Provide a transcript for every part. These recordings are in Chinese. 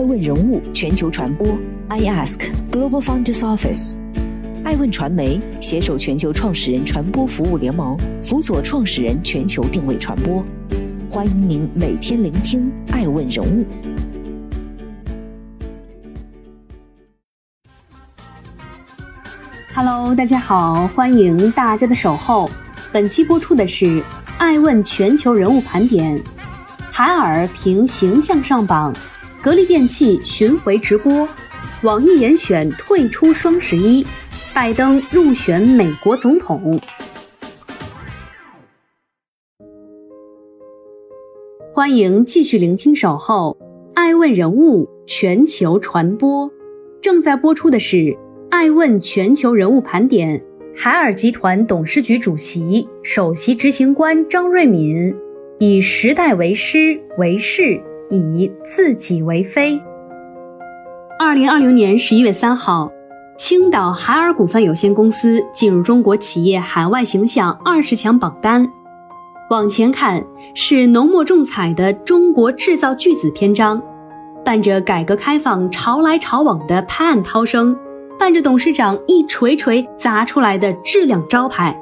爱问人物全球传播，I Ask Global Founders Office，爱问传媒携手全球创始人传播服务联盟，辅佐创始人全球定位传播。欢迎您每天聆听爱问人物。Hello，大家好，欢迎大家的守候。本期播出的是爱问全球人物盘点，海尔凭形象上榜。格力电器巡回直播，网易严选退出双十一，拜登入选美国总统。欢迎继续聆听《守候爱问人物全球传播》，正在播出的是爱问全球人物盘点。海尔集团董事局主席、首席执行官张瑞敏以时代为师为势。以自己为非。二零二零年十一月三号，青岛海尔股份有限公司进入中国企业海外形象二十强榜单。往前看，是浓墨重彩的中国制造巨子篇章，伴着改革开放潮来潮往的拍案涛声，伴着董事长一锤锤砸出来的质量招牌，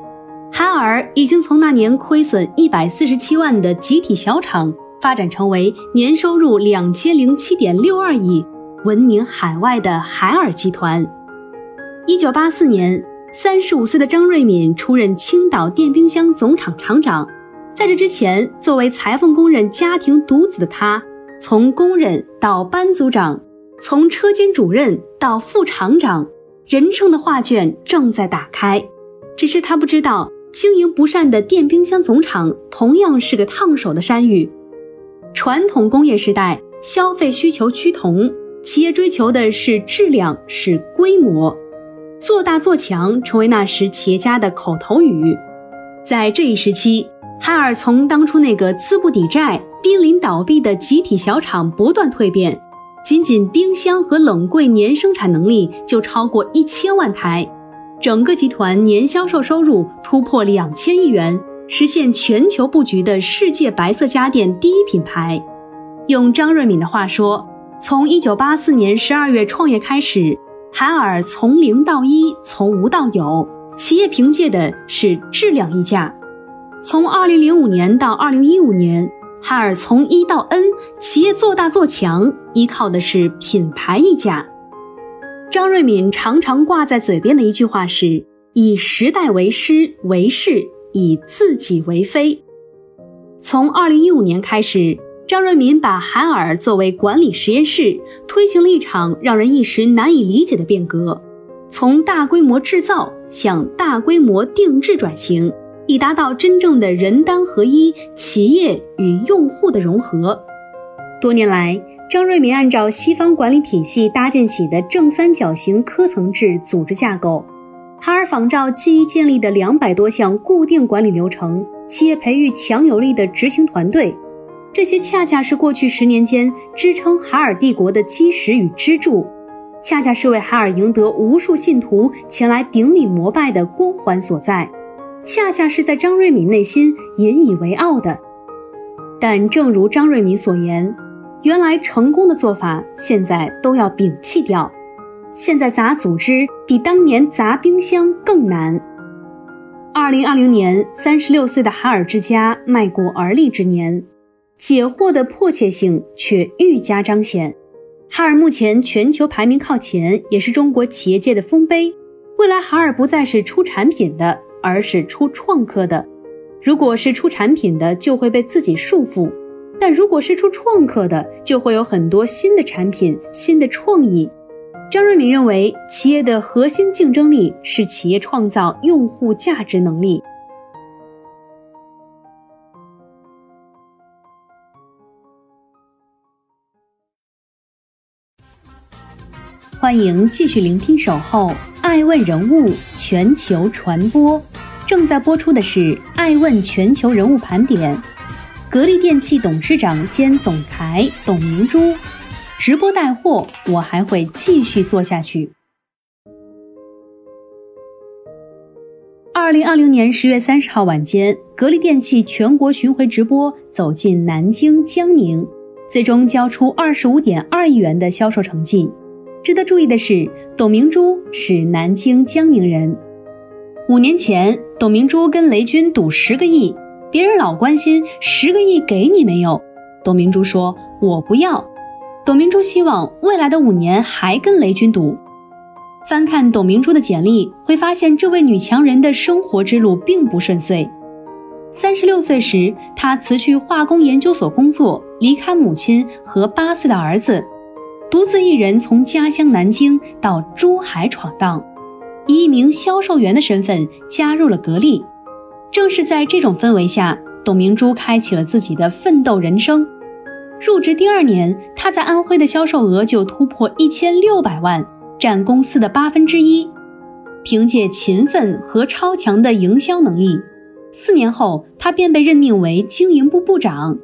海尔已经从那年亏损一百四十七万的集体小厂。发展成为年收入两千零七点六二亿、闻名海外的海尔集团。一九八四年，三十五岁的张瑞敏出任青岛电冰箱总厂厂长。在这之前，作为裁缝工人家庭独子的他，从工人到班组长，从车间主任到副厂长，人生的画卷正在打开。只是他不知道，经营不善的电冰箱总厂同样是个烫手的山芋。传统工业时代，消费需求趋同，企业追求的是质量，是规模，做大做强成为那时企业家的口头语。在这一时期，海尔从当初那个资不抵债、濒临倒闭的集体小厂不断蜕变，仅仅冰箱和冷柜年生产能力就超过一千万台，整个集团年销售收入突破两千亿元。实现全球布局的世界白色家电第一品牌。用张瑞敏的话说，从一九八四年十二月创业开始，海尔从零到一，从无到有，企业凭借的是质量溢价。从二零零五年到二零一五年，海尔从一到 N，企业做大做强，依靠的是品牌溢价。张瑞敏常常挂在嘴边的一句话是：以时代为师为势。以自己为妃。从二零一五年开始，张瑞敏把海尔作为管理实验室，推行了一场让人一时难以理解的变革，从大规模制造向大规模定制转型，以达到真正的人单合一、企业与用户的融合。多年来，张瑞敏按照西方管理体系搭建起的正三角形科层制组织架构。海尔仿照基于建立的两百多项固定管理流程，企业培育强有力的执行团队，这些恰恰是过去十年间支撑海尔帝国的基石与支柱，恰恰是为海尔赢得无数信徒前来顶礼膜拜的光环所在，恰恰是在张瑞敏内心引以为傲的。但正如张瑞敏所言，原来成功的做法，现在都要摒弃掉。现在砸组织比当年砸冰箱更难。二零二零年，三十六岁的海尔之家迈过而立之年，解惑的迫切性却愈加彰显。海尔目前全球排名靠前，也是中国企业界的丰碑。未来，海尔不再是出产品的，而是出创客的。如果是出产品的，就会被自己束缚；但如果是出创客的，就会有很多新的产品、新的创意。张瑞敏认为，企业的核心竞争力是企业创造用户价值能力。欢迎继续聆听《守候爱问人物全球传播》，正在播出的是《爱问全球人物盘点》，格力电器董事长兼总裁董明珠。直播带货，我还会继续做下去。二零二零年十月三十号晚间，格力电器全国巡回直播走进南京、江宁，最终交出二十五点二亿元的销售成绩。值得注意的是，董明珠是南京江宁人。五年前，董明珠跟雷军赌十个亿，别人老关心十个亿给你没有，董明珠说：“我不要。”董明珠希望未来的五年还跟雷军赌。翻看董明珠的简历，会发现这位女强人的生活之路并不顺遂。三十六岁时，她辞去化工研究所工作，离开母亲和八岁的儿子，独自一人从家乡南京到珠海闯荡，以一名销售员的身份加入了格力。正是在这种氛围下，董明珠开启了自己的奋斗人生。入职第二年，他在安徽的销售额就突破一千六百万，占公司的八分之一。凭借勤奋和超强的营销能力，四年后他便被任命为经营部部长。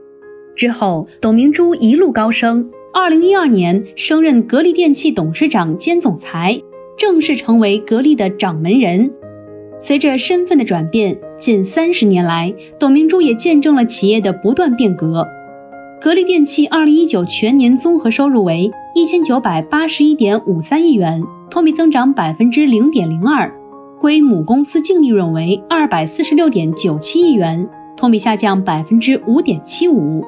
之后，董明珠一路高升，二零一二年升任格力电器董事长兼总裁，正式成为格力的掌门人。随着身份的转变，近三十年来，董明珠也见证了企业的不断变革。格力电器二零一九全年综合收入为一千九百八十一点五三亿元，同比增长百分之零点零二，归母公司净利润为二百四十六点九七亿元，同比下降百分之五点七五。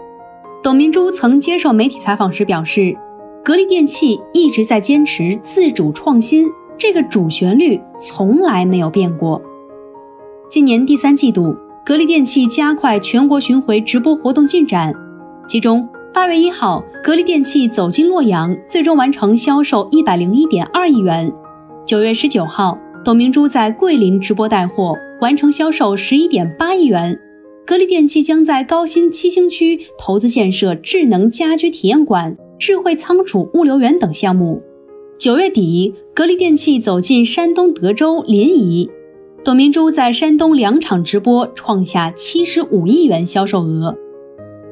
董明珠曾接受媒体采访时表示，格力电器一直在坚持自主创新，这个主旋律从来没有变过。今年第三季度，格力电器加快全国巡回直播活动进展。其中，八月一号，格力电器走进洛阳，最终完成销售一百零一点二亿元。九月十九号，董明珠在桂林直播带货，完成销售十一点八亿元。格力电器将在高新七星区投资建设智能家居体验馆、智慧仓储物流园等项目。九月底，格力电器走进山东德州临沂，董明珠在山东两场直播，创下七十五亿元销售额。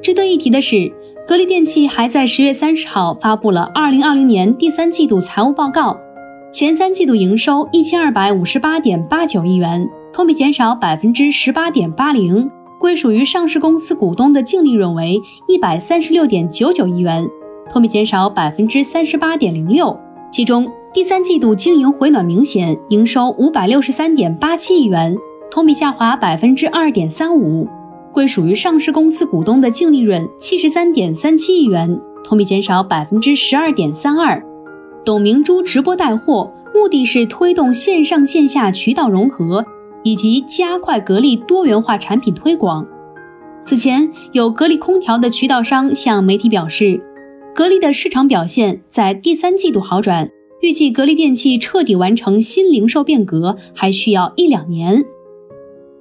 值得一提的是，格力电器还在十月三十号发布了二零二零年第三季度财务报告，前三季度营收一千二百五十八点八九亿元，同比减少百分之十八点八零，归属于上市公司股东的净利润为一百三十六点九九亿元，同比减少百分之三十八点零六。其中，第三季度经营回暖明显，营收五百六十三点八七亿元，同比下滑百分之二点三五。归属于上市公司股东的净利润七十三点三七亿元，同比减少百分之十二点三二。董明珠直播带货，目的是推动线上线下渠道融合，以及加快格力多元化产品推广。此前，有格力空调的渠道商向媒体表示，格力的市场表现在第三季度好转，预计格力电器彻底完成新零售变革还需要一两年。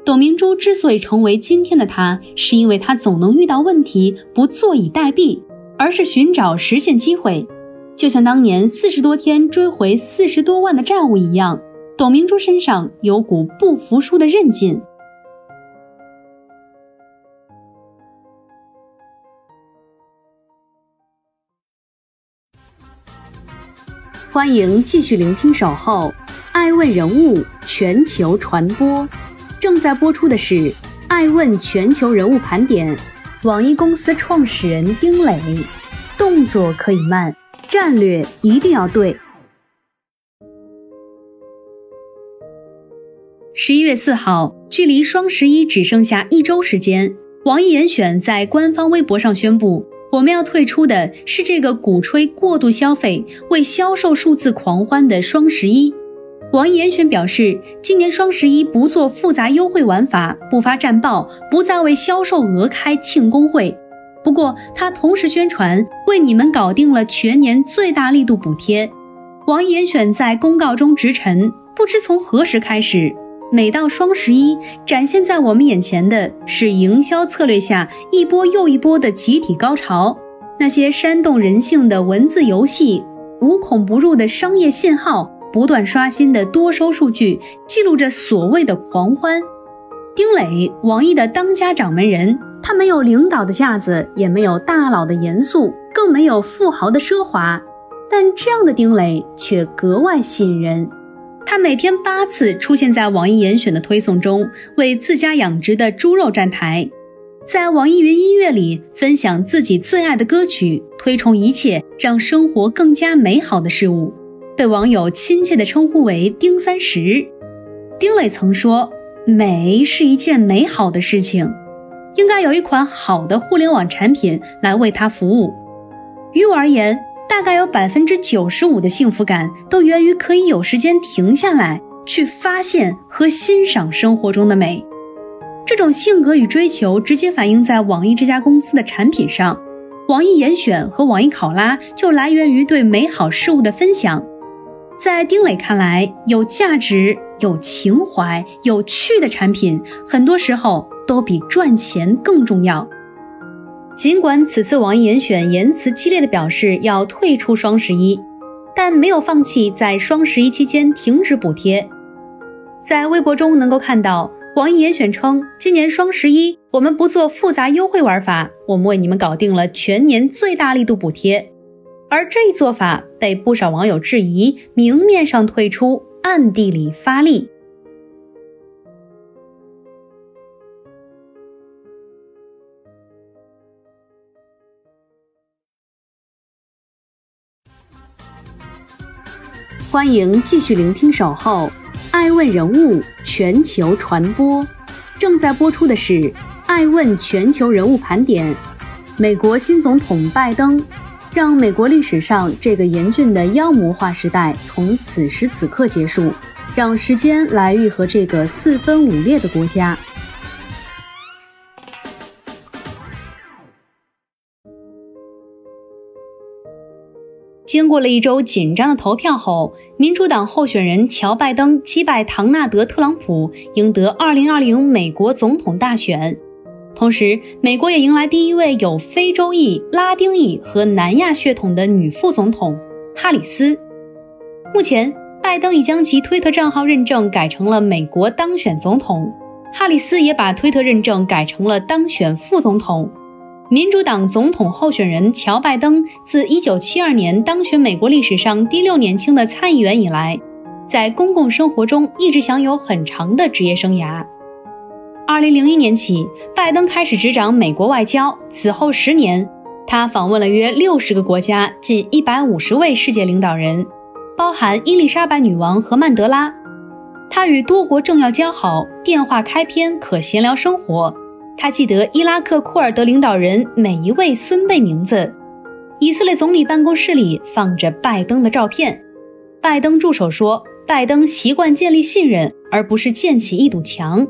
董明珠之所以成为今天的她，是因为她总能遇到问题不坐以待毙，而是寻找实现机会。就像当年四十多天追回四十多万的债务一样，董明珠身上有股不服输的韧劲。欢迎继续聆听《守候》，爱问人物全球传播。正在播出的是《爱问全球人物盘点》，网易公司创始人丁磊，动作可以慢，战略一定要对。十一月四号，距离双十一只剩下一周时间，网易严选在官方微博上宣布，我们要退出的是这个鼓吹过度消费、为销售数字狂欢的双十一。网易严选表示，今年双十一不做复杂优惠玩法，不发战报，不再为销售额开庆功会。不过，他同时宣传为你们搞定了全年最大力度补贴。网易严选在公告中直陈：不知从何时开始，每到双十一，展现在我们眼前的是营销策略下一波又一波的集体高潮。那些煽动人性的文字游戏，无孔不入的商业信号。不断刷新的多收数据记录着所谓的狂欢。丁磊，网易的当家掌门人，他没有领导的架子，也没有大佬的严肃，更没有富豪的奢华，但这样的丁磊却格外吸引人。他每天八次出现在网易严选的推送中，为自家养殖的猪肉站台。在网易云音乐里分享自己最爱的歌曲，推崇一切让生活更加美好的事物，被网友亲切地称呼为“丁三十”。丁磊曾说：“美是一件美好的事情，应该有一款好的互联网产品来为它服务。”于我而言，大概有百分之九十五的幸福感都源于可以有时间停下来，去发现和欣赏生活中的美。这种性格与追求直接反映在网易这家公司的产品上，网易严选和网易考拉就来源于对美好事物的分享。在丁磊看来，有价值、有情怀、有趣的产品，很多时候都比赚钱更重要。尽管此次网易严选言辞激烈的表示要退出双十一，但没有放弃在双十一期间停止补贴。在微博中能够看到。网易严选称，今年双十一我们不做复杂优惠玩法，我们为你们搞定了全年最大力度补贴。而这一做法被不少网友质疑，明面上退出，暗地里发力。欢迎继续聆听《守候》。爱问人物全球传播，正在播出的是《爱问全球人物盘点》。美国新总统拜登，让美国历史上这个严峻的妖魔化时代从此时此刻结束，让时间来愈合这个四分五裂的国家。经过了一周紧张的投票后，民主党候选人乔·拜登击败唐纳德·特朗普，赢得2020美国总统大选。同时，美国也迎来第一位有非洲裔、拉丁裔和南亚血统的女副总统哈里斯。目前，拜登已将其推特账号认证改成了“美国当选总统”，哈里斯也把推特认证改成了“当选副总统”。民主党总统候选人乔·拜登自1972年当选美国历史上第六年轻的参议员以来，在公共生活中一直享有很长的职业生涯。2001年起，拜登开始执掌美国外交，此后十年，他访问了约60个国家，近150位世界领导人，包含伊丽莎白女王和曼德拉。他与多国政要交好，电话开篇可闲聊生活。他记得伊拉克库尔德领导人每一位孙辈名字，以色列总理办公室里放着拜登的照片。拜登助手说，拜登习惯建立信任，而不是建起一堵墙。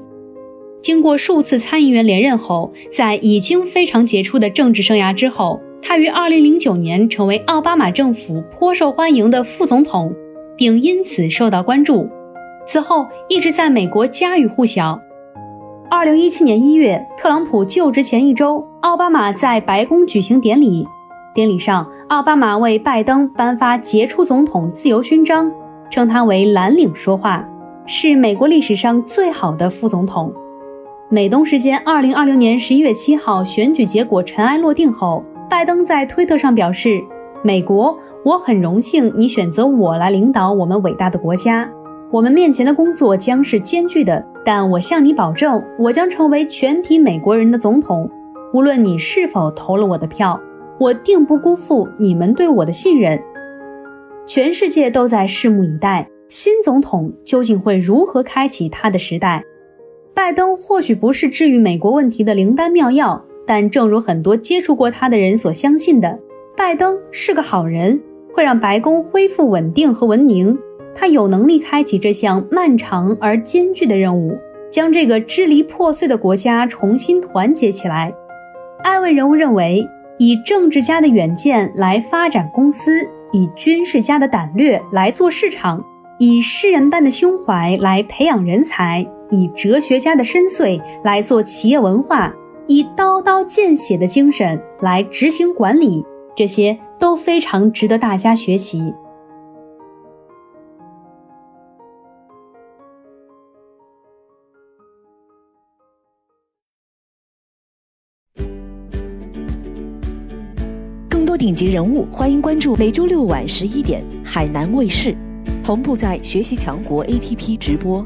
经过数次参议员连任后，在已经非常杰出的政治生涯之后，他于2009年成为奥巴马政府颇受欢迎的副总统，并因此受到关注。此后一直在美国家喻户晓。二零一七年一月，特朗普就职前一周，奥巴马在白宫举行典礼。典礼上，奥巴马为拜登颁发杰出总统自由勋章，称他为蓝领说话，是美国历史上最好的副总统。美东时间二零二零年十一月七号，选举结果尘埃落定后，拜登在推特上表示：“美国，我很荣幸你选择我来领导我们伟大的国家。”我们面前的工作将是艰巨的，但我向你保证，我将成为全体美国人的总统。无论你是否投了我的票，我定不辜负你们对我的信任。全世界都在拭目以待，新总统究竟会如何开启他的时代？拜登或许不是治愈美国问题的灵丹妙药，但正如很多接触过他的人所相信的，拜登是个好人，会让白宫恢复稳定和文明。他有能力开启这项漫长而艰巨的任务，将这个支离破碎的国家重新团结起来。艾问人物认为，以政治家的远见来发展公司，以军事家的胆略来做市场，以诗人般的胸怀来培养人才，以哲学家的深邃来做企业文化，以刀刀见血的精神来执行管理，这些都非常值得大家学习。更多顶级人物，欢迎关注每周六晚十一点海南卫视，同步在学习强国 APP 直播。